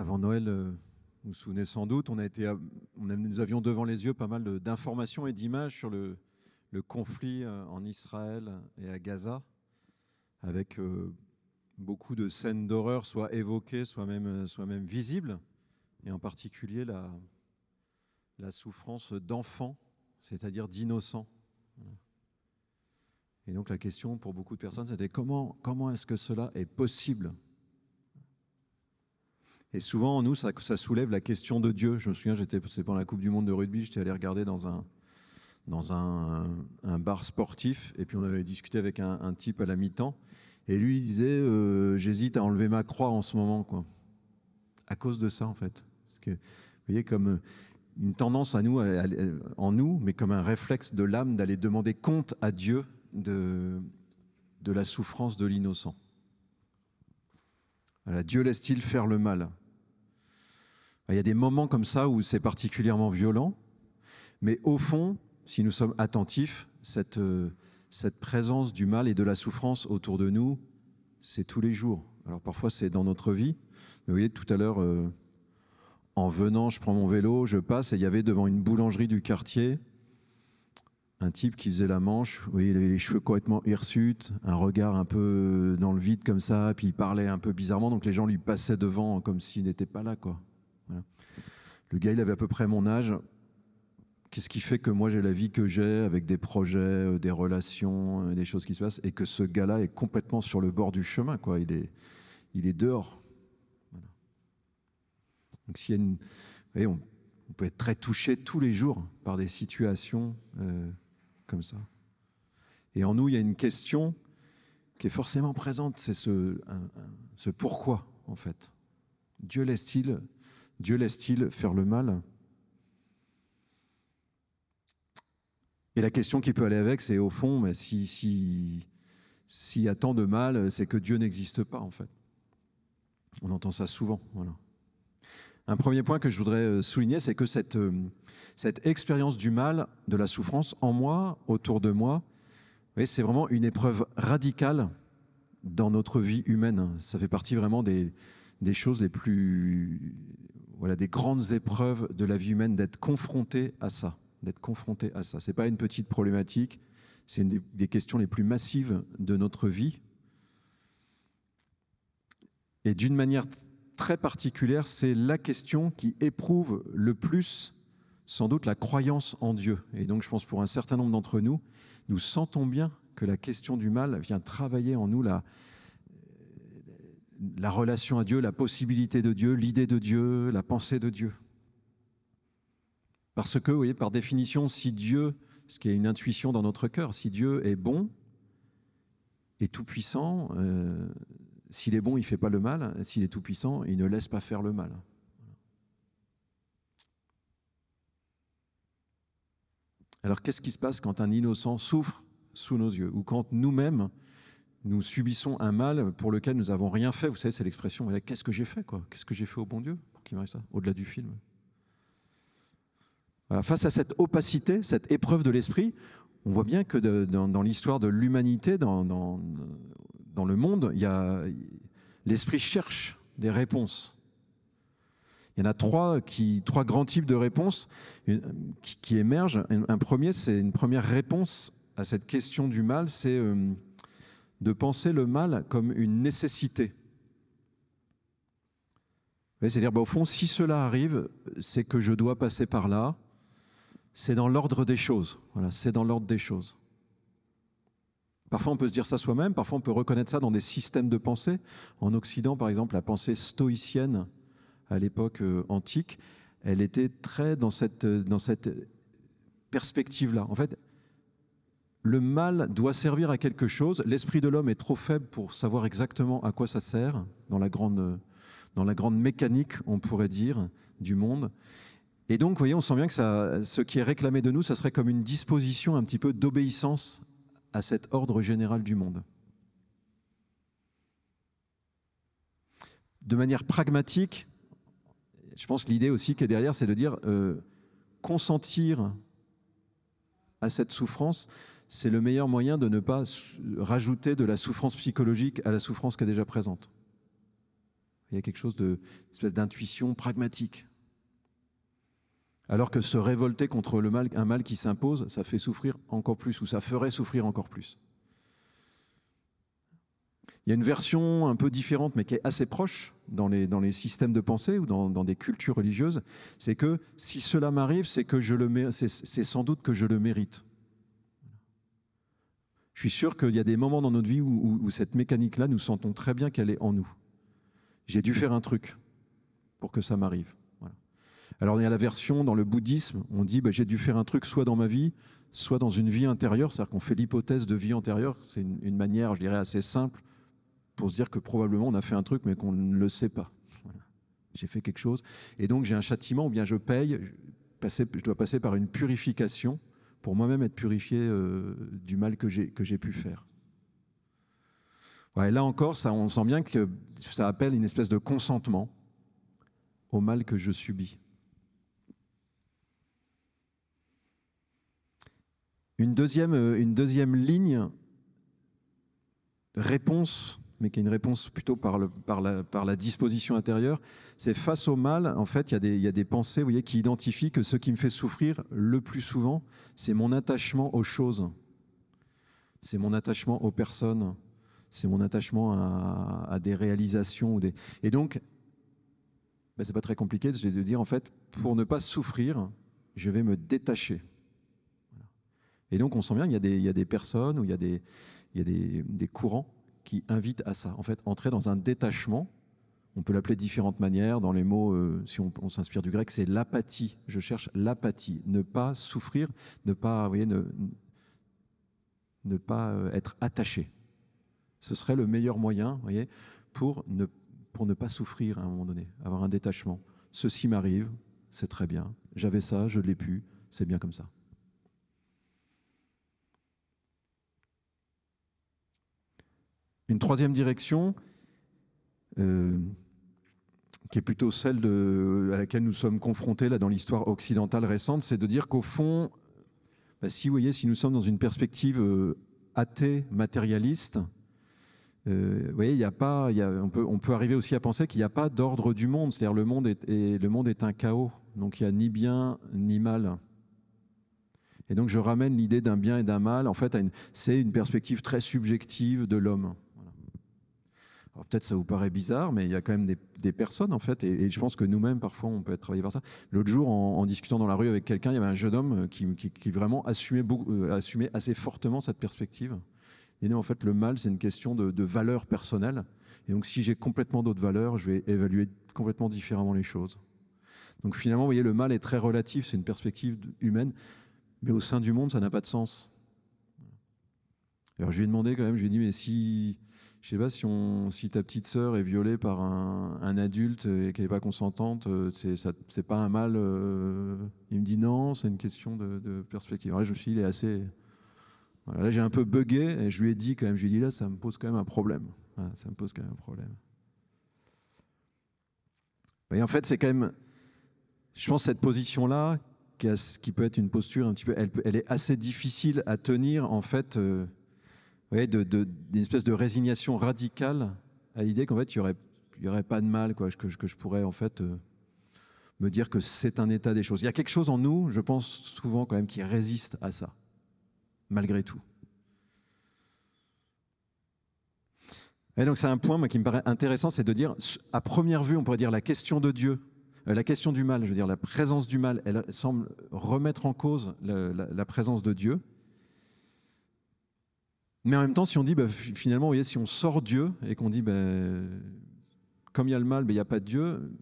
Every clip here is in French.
avant Noël, euh, vous vous souvenez sans doute, on nous avions devant les yeux pas mal d'informations et d'images sur le, conflit euh, en Israël et à Gaza, avec euh, beaucoup de scènes d'horreur, soit évoquées, soit même, soit même visibles, et en particulier la, la souffrance d'enfants, c'est-à-dire d'innocents. Et donc la question pour beaucoup de personnes, c'était comment, comment est-ce que cela est possible Et souvent, en nous, ça, soulève la question de Dieu. Je me souviens, j'étais pendant la Coupe du Monde de rugby, j'étais allé regarder dans un, dans un, un bar sportif, et puis on avait discuté avec un, type à la mi-temps, et lui il disait euh, J'hésite à enlever ma croix en ce moment, quoi. À cause de ça, en fait. Parce que, vous voyez, comme euh, une tendance à nous, en nous, mais comme un réflexe de l'âme d'aller demander compte à Dieu de, de la souffrance de l'innocent. Voilà, Dieu laisse-t-il faire le mal Il y a des moments comme ça où c'est particulièrement violent, mais au fond, si nous sommes attentifs, cette, euh, cette présence du mal et de la souffrance autour de nous, c'est tous les jours. Alors parfois c'est dans notre vie, vous voyez, tout à l'heure, euh, en venant, je prends mon vélo, je passe et il y avait devant une boulangerie du quartier un type qui faisait la manche, vous voyez, il avait les cheveux complètement hirsutes, un regard un peu dans le vide comme ça, puis il parlait un peu bizarrement, donc les gens lui passaient devant comme s'il n'était pas là, quoi. Le gars, il avait à peu près mon âge. Qu'est-ce qui fait que moi j'ai la vie que j'ai avec des projets, euh, des relations, euh, des choses qui se passent, et que ce gars-là est complètement sur le bord du chemin, quoi. Il est, il est dehors. Donc s'il y a une, vous voyez, on, peut être très touché tous les jours par des situations euh, comme ça. Et en nous, il y a une question qui est forcément présente, c'est ce pourquoi, en fait. Dieu laisse-t-il Dieu laisse-t-il faire le mal? Et la question qui peut aller avec, c'est au fond, mais si, si, s'il y a tant de mal, c'est que Dieu n'existe pas, en fait. On entend ça souvent. Voilà. Un premier point que je voudrais euh, souligner, c'est que cette, euh, cette expérience du mal, de la souffrance en moi, autour de moi, c'est vraiment une épreuve radicale dans notre vie humaine. Ça fait partie vraiment des choses les plus, voilà, des grandes épreuves de la vie humaine d'être confronté à ça, d'être confronté à ça. C'est pas une petite problématique, c'est une des, des questions les plus massives de notre vie. Et d'une manière très particulière, c'est la question qui éprouve le plus sans doute la croyance en Dieu. Et donc je pense pour un certain nombre d'entre nous, nous sentons bien que la question du mal vient travailler en nous la, la relation à Dieu, la possibilité de Dieu, l'idée de Dieu, la pensée de Dieu. Parce que, vous voyez, par définition, si Dieu, ce qui est une intuition dans notre cœur, si Dieu est bon et tout-puissant, euh, s'il est bon, il ne fait pas le mal. S'il est tout-puissant, il ne laisse pas faire le mal. Alors qu'est-ce qui se passe quand un innocent souffre sous nos yeux ou quand nous-mêmes nous subissons un mal pour lequel nous n'avons rien fait Vous savez, c'est l'expression qu'est-ce que j'ai fait Qu'est-ce que j'ai fait au bon Dieu pour qu'il m'arrive ça Au-delà du film? Face à cette opacité, cette épreuve de l'esprit, on voit bien que dans, l'histoire de l'humanité, dans, le monde, l'esprit cherche des réponses. Il y en a trois, grands types de réponses qui, émergent. Un, un premier, c'est une première réponse à cette question du mal, c'est euh, de penser le mal comme une nécessité. C'est-à-dire, bah, au fond, si cela arrive, c'est que je dois passer par là. C'est dans l'ordre des choses. Voilà, c'est dans l'ordre des choses. Parfois, on peut se dire ça soi-même, parfois, on peut reconnaître ça dans des systèmes de pensée. En Occident, par exemple, la pensée stoïcienne, à l'époque euh, antique, elle était très dans cette, euh, dans cette perspective-là. En fait, le mal doit servir à quelque chose. L'esprit de l'homme est trop faible pour savoir exactement à quoi ça sert, dans la grande, dans la grande mécanique, on pourrait dire, du monde. Et donc, vous voyez, on sent bien que ce qui est réclamé de nous, ça serait comme une disposition un petit peu d'obéissance à cet ordre général du monde. De manière pragmatique, je pense que l'idée aussi qui est derrière, c'est de dire euh, consentir à cette souffrance, c'est le meilleur moyen de ne pas rajouter de la souffrance psychologique à la souffrance qui est déjà présente. Il y a quelque chose de, espèce d'intuition pragmatique. Alors que se révolter contre un mal qui s'impose, ça fait souffrir encore plus, ou ça ferait souffrir encore plus. Il y a une version un peu différente, mais qui est assez proche dans les, systèmes de pensée ou dans, des cultures religieuses, c'est que si cela m'arrive, c'est c'est sans doute que je le mérite. Je suis sûr qu'il y a des moments dans notre vie où, cette mécanique-là, nous sentons très bien qu'elle est en nous. J'ai dû faire un truc pour que ça m'arrive. Alors il y a la version dans le bouddhisme, on dit bah, j'ai dû faire un truc soit dans ma vie, soit dans une vie intérieure, c'est-à-dire qu'on fait l'hypothèse de vie antérieure, c'est une, manière, je dirais, assez simple pour se dire que probablement on a fait un truc mais qu'on ne le sait pas. J'ai fait quelque chose et donc j'ai un châtiment ou bien je paye, je, dois passer par une purification pour moi-même être purifié euh, du mal que j'ai pu faire. là encore, ça, on sent bien que ça appelle une espèce de consentement au mal que je subis. Une deuxième, euh, une deuxième ligne, réponse, mais qui est une réponse plutôt par, la, disposition intérieure, c'est face au mal, en fait, il y, a des, pensées vous voyez, qui identifient que ce qui me fait souffrir le plus souvent, c'est mon attachement aux choses, c'est mon attachement aux personnes, c'est mon attachement à, des réalisations. Et donc, ben, c'est pas très compliqué de dire, en fait, pour ne pas souffrir, je vais me détacher. Et donc, on sent bien qu'il y, a des personnes ou il y a des, courants qui invitent à ça. En fait, entrer dans un détachement, on peut l'appeler de différentes manières. Dans les mots, euh, si on, s'inspire du grec, c'est l'apathie. Je cherche l'apathie. Ne pas souffrir, ne pas, voyez, ne, pas euh, être attaché. Ce serait le meilleur moyen, voyez, pour ne, pour ne pas souffrir à un moment donné, avoir un détachement. Ceci m'arrive, c'est très bien. J'avais ça, je l'ai plus, c'est bien comme ça. Une troisième direction, euh, qui est plutôt celle à laquelle nous sommes confrontés dans l'histoire occidentale récente, c'est de dire qu'au fond, bah, si vous voyez, si nous sommes dans une perspective euh, athée, matérialiste, euh, vous voyez, il a pas, on, peut, on peut arriver aussi à penser qu'il n'y a pas d'ordre du monde, c'est-à-dire le monde est, le monde est un chaos, donc il n'y a ni bien ni mal. Et donc je ramène l'idée d'un bien et d'un mal, en fait, c'est une perspective très subjective de l'homme peut-être ça vous paraît bizarre, mais il y a quand même des, personnes en fait, et, je pense que nous-mêmes parfois on peut être travaillé par ça. L'autre jour, en, discutant dans la rue avec quelqu'un, il y avait un jeune homme qui, vraiment assumait, euh, assumait, assez fortement cette perspective. Et nous, en fait, le mal, c'est une question de, de valeur personnelle. Et donc, si j'ai complètement d'autres valeurs, je vais évaluer complètement différemment les choses. Donc, finalement, vous voyez, le mal est très relatif, c'est une perspective humaine, mais au sein du monde, ça n'a pas de sens. Alors, je lui ai demandé quand même, je lui ai dit, mais si je sais pas si, on, si ta petite sœur est violée par un, adulte et qu'elle n'est pas consentante, euh, c'est, c'est pas un mal. Euh. Il me dit non, c'est une question de, perspective. là, je suis il est assez. là, j'ai un peu bugué et je lui ai dit quand même, je lui ai là, ça me pose quand même un problème. ça me pose quand même un problème. Et en fait, c'est quand même. Je pense cette position-là, qui, peut être une posture un petit peu. Elle, elle est assez difficile à tenir, en fait. Euh, voyez, d'une espèce de résignation radicale à l'idée qu'en fait, il n'y aurait, y aurait pas de mal, quoi, que, je pourrais en fait euh, me dire que c'est un état des choses. Il y a quelque chose en nous, je pense souvent quand même, qui résiste à ça, malgré tout. Et donc c'est un point moi, qui me paraît intéressant, c'est de dire, à première vue, on pourrait dire la question de Dieu, euh, la question du mal, je veux dire la présence du mal, elle semble remettre en cause la présence de Dieu. Mais en même temps, si on dit, bah, finalement, vous voyez, si on sort Dieu et qu'on dit, bah, comme il y a le mal, mais il n'y a pas de Dieu,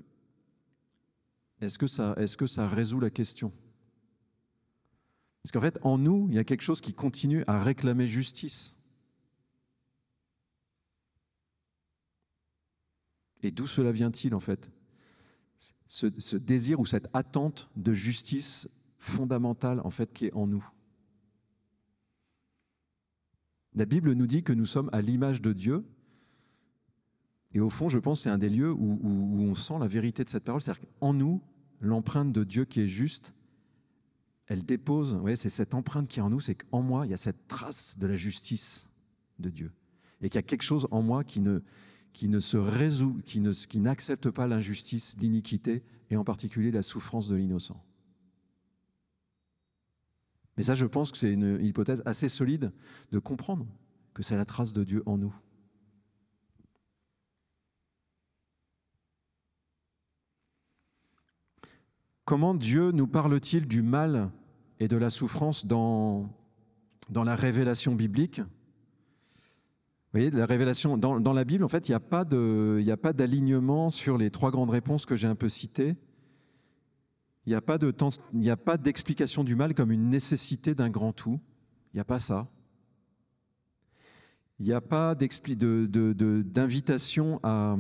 est-ce que, ça, est que ça résout la question? Parce qu'en fait, en nous, il y a quelque chose qui continue à réclamer justice. Et d'où cela vient-il, en fait? Ce, ce désir ou cette attente de justice fondamentale, en fait, qui est en nous. La Bible nous dit que nous sommes à l'image de Dieu. Et au fond, je pense c'est un des lieux où, on sent la vérité de cette parole. C'est-à-dire qu'en nous, l'empreinte de Dieu qui est juste, elle dépose, vous c'est cette empreinte qui est en nous, c'est qu'en moi, il y a cette trace de la justice de Dieu. Et qu'il y a quelque chose en moi qui ne, se résout, qui n'accepte pas l'injustice, l'iniquité et en particulier la souffrance de l'innocent. Mais ça, je pense que c'est une hypothèse assez solide de comprendre que c'est la trace de Dieu en nous. Comment Dieu nous parle-t-il du mal et de la souffrance dans, la révélation biblique? Vous voyez, la révélation dans la Bible, en fait, il n'y a pas d'alignement sur les trois grandes réponses que j'ai un peu citées. Il n'y a pas d'explication du mal comme une nécessité d'un grand tout. Il n'y a pas ça. Il n'y a pas d'invitation à,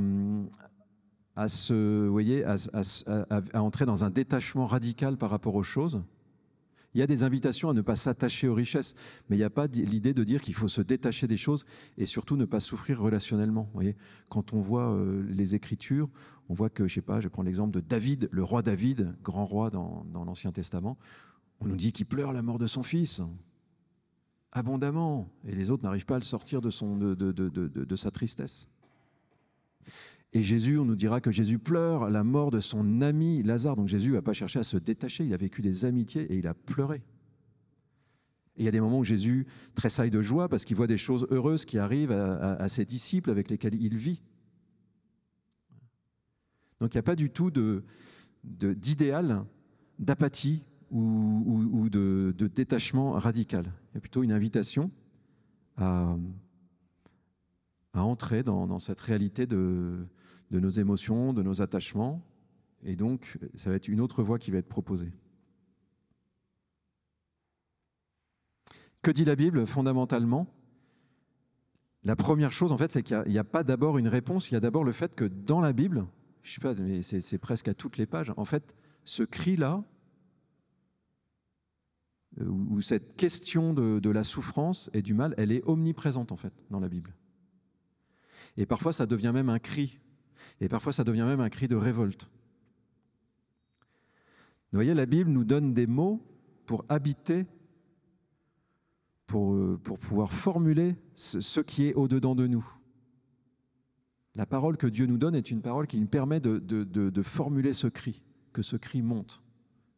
se, à, entrer dans un détachement radical par rapport aux choses. Il y a des invitations à ne pas s'attacher aux richesses, mais il n'y a pas l'idée de dire qu'il faut se détacher des choses et surtout ne pas souffrir relationnellement. voyez Quand on voit euh, les Écritures, on voit que, je sais pas, je prends l'exemple de David, le roi David, grand roi dans, l'Ancien Testament, on nous dit qu'il pleure la mort de son fils abondamment, et les autres n'arrivent pas à le sortir de sa tristesse. Et Jésus, on nous dira que Jésus pleure la mort de son ami Lazare. Donc Jésus n'a pas cherché à se détacher, il a vécu des amitiés et il a pleuré. Il y a des moments où Jésus tressaille de joie parce qu'il voit des choses heureuses qui arrivent à, ses disciples avec lesquels il vit. Donc il n'y a pas du tout d'idéal, d'apathie ou, de, détachement radical. Il y a plutôt une invitation à, entrer dans cette réalité de, de nos émotions, de nos attachements. Et donc, ça va être une autre voie qui va être proposée. Que dit la Bible fondamentalement? La première chose, en fait, c'est qu'il n'y a, pas d'abord une réponse, il y a d'abord le fait que dans la Bible, je sais pas, mais c'est presque à toutes les pages, en fait, ce cri-là, euh, ou cette question de, de, la souffrance et du mal, elle est omniprésente, en fait, dans la Bible. Et parfois, ça devient même un cri et parfois, ça devient même un cri de révolte. Vous voyez, la Bible nous donne des mots pour habiter, pour, euh, pouvoir formuler ce, qui est au-dedans de nous. La parole que Dieu nous donne est une parole qui nous permet de formuler ce cri, que ce cri monte,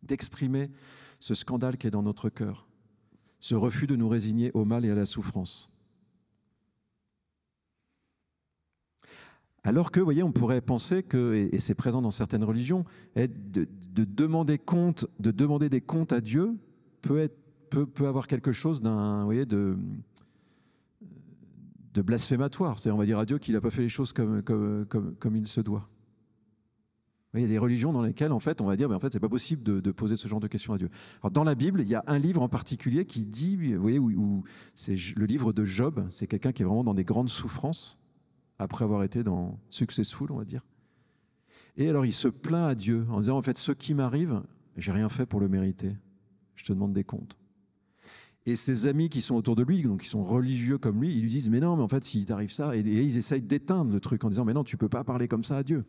d'exprimer ce scandale qui est dans notre cœur, ce refus de nous résigner au mal et à la souffrance. Alors que, vous voyez, on pourrait penser que, et c'est présent dans certaines religions, de, demander de demander des comptes à Dieu peut, être, peut, avoir quelque chose d'un, voyez, de, de blasphématoire. C'est-à-dire, on va dire à Dieu qu'il n'a pas fait les choses comme, il se doit. Il y a des religions dans lesquelles, en fait, on va dire, mais en fait, c'est pas possible de, poser ce genre de questions à Dieu. Alors, dans la Bible, il y a un livre en particulier qui dit, vous voyez, où c'est le livre de Job. C'est quelqu'un qui est vraiment dans des grandes souffrances après avoir été dans successful, on va dire. Et alors il se plaint à Dieu en disant en fait ce qui m'arrive, j'ai rien fait pour le mériter. Je te demande des comptes. Et ses amis qui sont autour de lui, donc qui sont religieux comme lui, ils lui disent mais non, mais en fait s'il t'arrive ça, et, ils essayent d'éteindre le truc en disant mais non, tu peux pas parler comme ça à Dieu.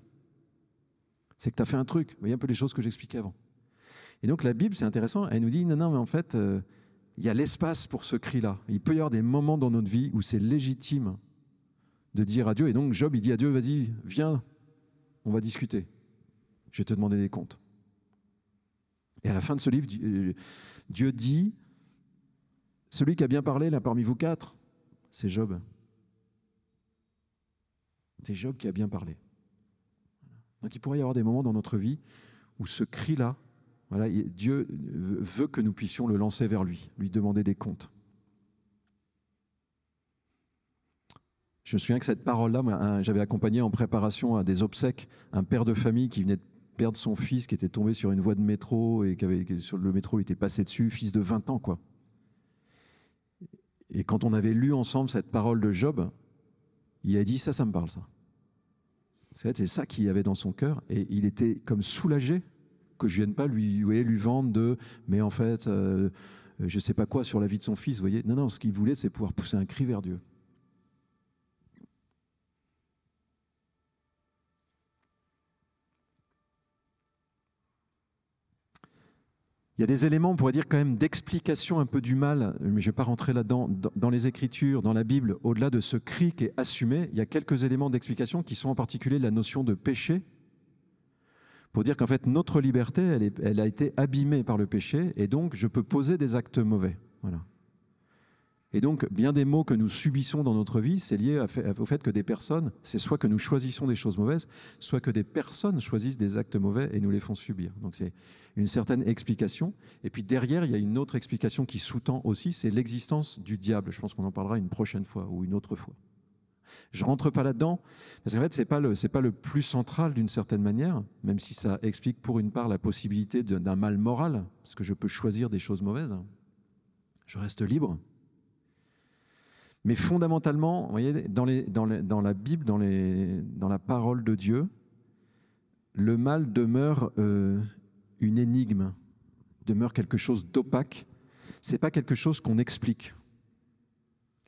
C'est que tu as fait un truc. Vous voyez un peu les choses que j'expliquais avant. Et donc la Bible, c'est intéressant, elle nous dit non, non, mais en fait, euh, il y a l'espace pour ce cri-là. Il peut y avoir des moments dans notre vie où c'est légitime de dire à Dieu. Et donc Job, il dit à Dieu, vas-y, viens, on va discuter. Je vais te demander des comptes. Et à la fin de ce livre, Dieu dit, celui qui a bien parlé là parmi vous quatre, c'est Job. C'est Job qui a bien parlé. Donc il pourrait y avoir des moments dans notre vie où ce cri-là, voilà, Dieu veut que nous puissions le lancer vers lui, lui demander des comptes. Je me souviens que cette parole-là, j'avais accompagné en préparation à des obsèques un père de famille qui venait de perdre son fils, qui était tombé sur une voie de métro et qui avait, sur le métro, il était passé dessus, fils de 20 ans, quoi. Et quand on avait lu ensemble cette parole de Job, il a dit ça, ça me parle, ça. C'est ça qu'il avait dans son cœur, et il était comme soulagé que je vienne pas lui, lui vendre de, mais en fait, euh, je sais pas quoi sur la vie de son fils, vous voyez. Non, non, ce qu'il voulait, c'est pouvoir pousser un cri vers Dieu. Il y a des éléments, on pourrait dire quand même, d'explication un peu du mal, mais je ne vais pas rentrer là-dedans, dans les Écritures, dans la Bible, au-delà de ce cri qui est assumé, il y a quelques éléments d'explication qui sont en particulier la notion de péché, pour dire qu'en fait notre liberté, elle, a été abîmée par le péché, et donc je peux poser des actes mauvais. Voilà. Et donc, bien des maux que nous subissons dans notre vie, c'est lié au fait que des personnes, c'est soit que nous choisissons des choses mauvaises, soit que des personnes choisissent des actes mauvais et nous les font subir. Donc c'est une certaine explication. Et puis derrière, il y a une autre explication qui sous-tend aussi, c'est l'existence du diable. Je pense qu'on en parlera une prochaine fois ou une autre fois. Je rentre pas là-dedans, parce qu'en fait, c'est pas le, c'est pas le plus central d'une certaine manière, même si ça explique pour une part la possibilité d'un mal moral, parce que je peux choisir des choses mauvaises. Je reste libre. Mais fondamentalement, vous voyez, dans, la Bible, dans, la parole de Dieu, le mal demeure euh, une énigme, demeure quelque chose d'opaque. C'est pas quelque chose qu'on explique.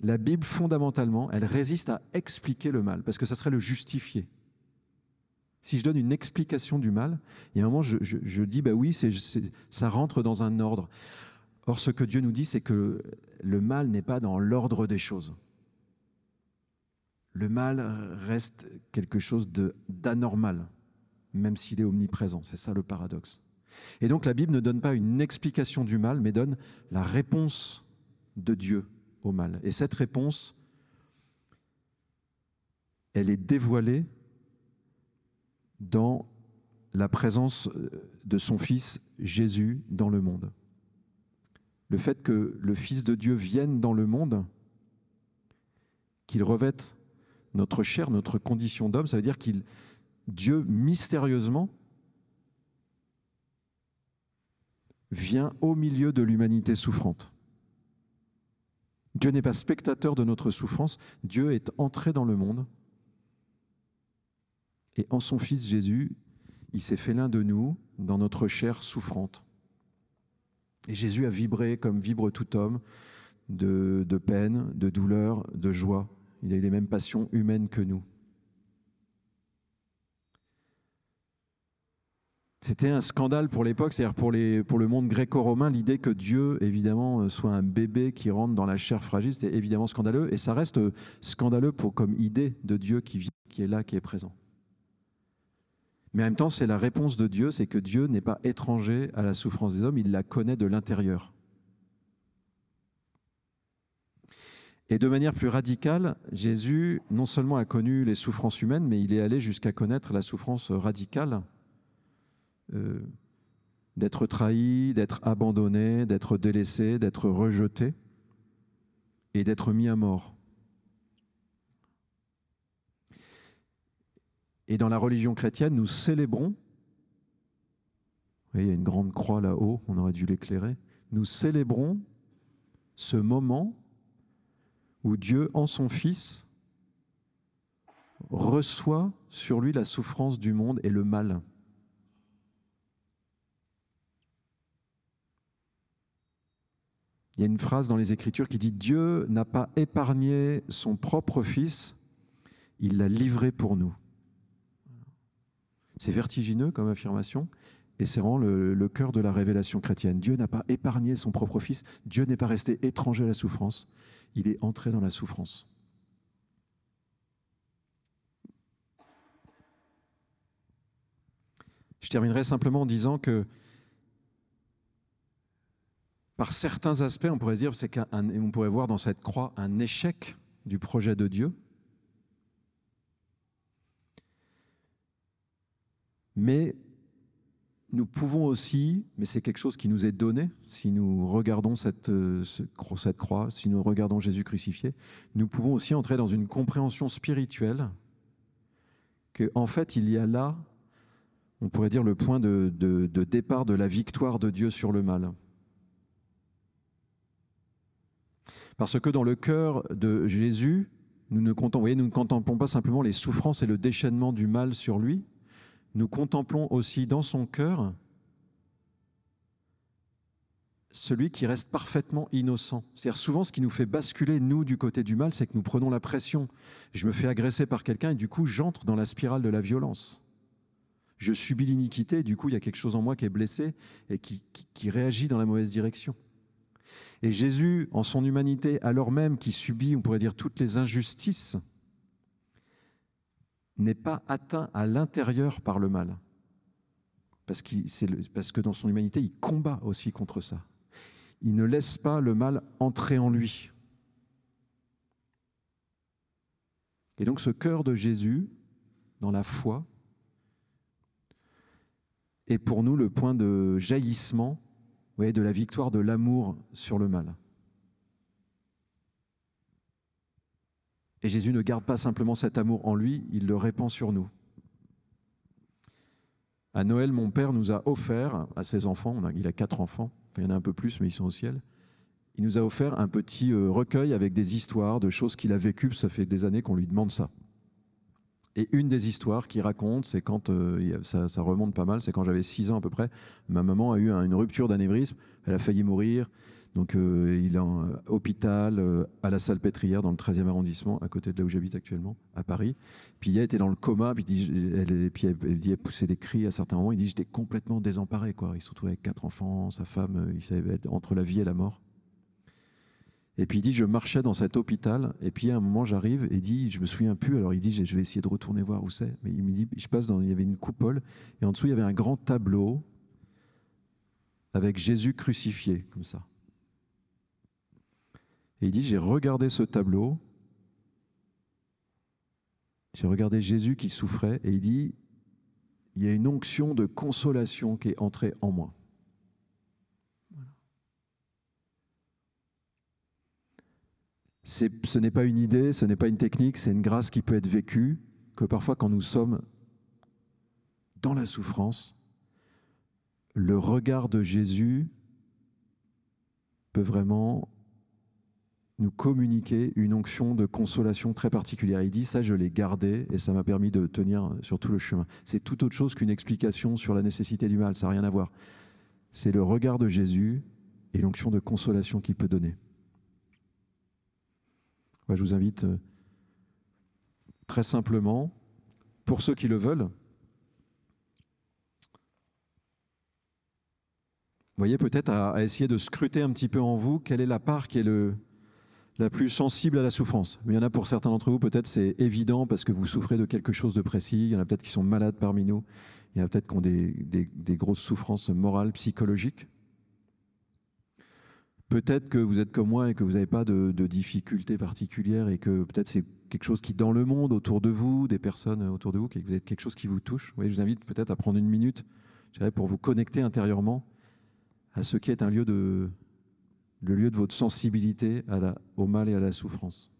La Bible, fondamentalement, elle résiste à expliquer le mal, parce que ça serait le justifier. Si je donne une explication du mal, il y a un moment, je, je, dis, bah oui, ça rentre dans un ordre. Or, ce que Dieu nous dit, c'est que le mal n'est pas dans l'ordre des choses. Le mal reste quelque chose d'anormal, même s'il est omniprésent. C'est ça le paradoxe. Et donc la Bible ne donne pas une explication du mal, mais donne la réponse de Dieu au mal. Et cette réponse, elle est dévoilée dans la présence de son Fils Jésus dans le monde le fait que le Fils de Dieu vienne dans le monde, qu'il revête notre chair, notre condition d'homme, ça veut dire qu'il Dieu mystérieusement vient au milieu de l'humanité souffrante. Dieu n'est pas spectateur de notre souffrance, Dieu est entré dans le monde et en son Fils Jésus, il s'est fait l'un de nous dans notre chair souffrante. Et Jésus a vibré comme vibre tout homme de, peine, de douleur, de joie. Il a eu les mêmes passions humaines que nous. C'était un scandale pour l'époque, c'est-à-dire pour, pour le monde gréco-romain, l'idée que Dieu, évidemment, soit un bébé qui rentre dans la chair fragile, c'était évidemment scandaleux, et ça reste scandaleux comme idée de Dieu qui, qui est là, qui est présent. Mais en même temps, c'est la réponse de Dieu, c'est que Dieu n'est pas étranger à la souffrance des hommes, il la connaît de l'intérieur. Et de manière plus radicale, Jésus non seulement a connu les souffrances humaines, mais il est allé jusqu'à connaître la souffrance radicale euh, d'être trahi, d'être abandonné, d'être délaissé, d'être rejeté et d'être mis à mort. Et dans la religion chrétienne, nous célébrons, il y a une grande croix là-haut, on aurait dû l'éclairer, nous célébrons ce moment où Dieu, en son Fils, reçoit sur lui la souffrance du monde et le mal. Il y a une phrase dans les Écritures qui dit Dieu n'a pas épargné son propre Fils, il l'a livré pour nous. C'est vertigineux comme affirmation, et c'est vraiment le, cœur de la révélation chrétienne. Dieu n'a pas épargné son propre Fils, Dieu n'est pas resté étranger à la souffrance, il est entré dans la souffrance. Je terminerai simplement en disant que par certains aspects, on pourrait dire, c'est qu'on pourrait voir dans cette croix un échec du projet de Dieu, Mais nous pouvons aussi, mais c'est quelque chose qui nous est donné, si nous regardons cette, euh, croix, si nous regardons Jésus crucifié, nous pouvons aussi entrer dans une compréhension spirituelle qu'en en fait il y a là, on pourrait dire, le point de, départ de la victoire de Dieu sur le mal. Parce que dans le cœur de Jésus, nous ne, nous ne contemplons pas simplement les souffrances et le déchaînement du mal sur lui, nous contemplons aussi dans son cœur celui qui reste parfaitement innocent. C'est-à-dire souvent ce qui nous fait basculer, nous, du côté du mal, c'est que nous prenons la pression. Je me fais agresser par quelqu'un et du coup j'entre dans la spirale de la violence. je subis l'iniquité, du coup il y a quelque chose en moi qui est blessé et qui, qui réagit dans la mauvaise direction. Et Jésus, en son humanité, alors même qu'il subit, on pourrait dire, toutes les injustices, n'est pas atteint à l'intérieur par le mal. Parce, que dans son humanité, il combat aussi contre ça. Il ne laisse pas le mal entrer en lui. Et donc ce cœur de Jésus, dans la foi, est pour nous le point de jaillissement de la victoire de l'amour sur le mal. Et Jésus ne garde pas simplement cet amour en lui, il le répand sur nous. À Noël, mon père nous a offert à ses enfants, il a quatre enfants, il y en a un peu plus, mais ils sont au ciel. Il nous a offert un petit euh, recueil avec des histoires de choses qu'il a vécues. Ça fait des années qu'on lui demande ça. Et une des histoires qu'il raconte, c'est quand, euh, ça, remonte pas mal, c'est quand j'avais 6 ans à peu près, ma maman a eu une rupture d'anévrisme, elle a failli mourir, donc euh, il est en euh, hôpital, à la salpêtrière, dans le 13e arrondissement, à côté de là où j'habite actuellement, à Paris. Puis il était dans le coma, puis, puis dit, elle poussait des cris à certains moments, il dit j'étais complètement désemparé, quoi. il se retrouvait avec quatre enfants, sa femme, il savait entre la vie et la mort. Et puis il dit, je marchais dans cet hôpital, et puis à un moment j'arrive, et dit, je me souviens plus, alors il dit, je vais essayer de retourner voir où c'est. Mais il me dit, je passe dans, il y avait une coupole, et en dessous il y avait un grand tableau avec Jésus crucifié, comme ça. Et il dit, j'ai regardé ce tableau, j'ai regardé Jésus qui souffrait, et il dit, il y a une onction de consolation qui est entrée en moi. ce n'est pas une idée, ce n'est pas une technique, c'est une grâce qui peut être vécue, que parfois quand nous sommes dans la souffrance, le regard de Jésus peut vraiment nous communiquer une onction de consolation très particulière. Il dit ça, je l'ai gardé et ça m'a permis de tenir sur tout le chemin. C'est tout autre chose qu'une explication sur la nécessité du mal, ça n'a rien à voir. C'est le regard de Jésus et l'onction de consolation qu'il peut donner je vous invite euh, très simplement, pour ceux qui le veulent, voyez, peut-être à, essayer de scruter un petit peu en vous quelle est la part qui est le, la plus sensible à la souffrance. Il y en a pour certains d'entre vous, peut-être c'est évident parce que vous souffrez de quelque chose de précis. Il y en a peut-être qui sont malades parmi nous. Il y en a peut-être qui ont des grosses souffrances morales, psychologiques. Peut-être que vous êtes comme moi et que vous n'avez pas de, difficultés particulières et que peut-être c'est quelque chose qui, dans le monde, autour de vous, des personnes autour de vous, que vous êtes quelque chose qui vous touche. je vous invite peut-être à prendre une minute pour vous connecter intérieurement à ce qui est un lieu de, le lieu de votre sensibilité au mal et à la souffrance.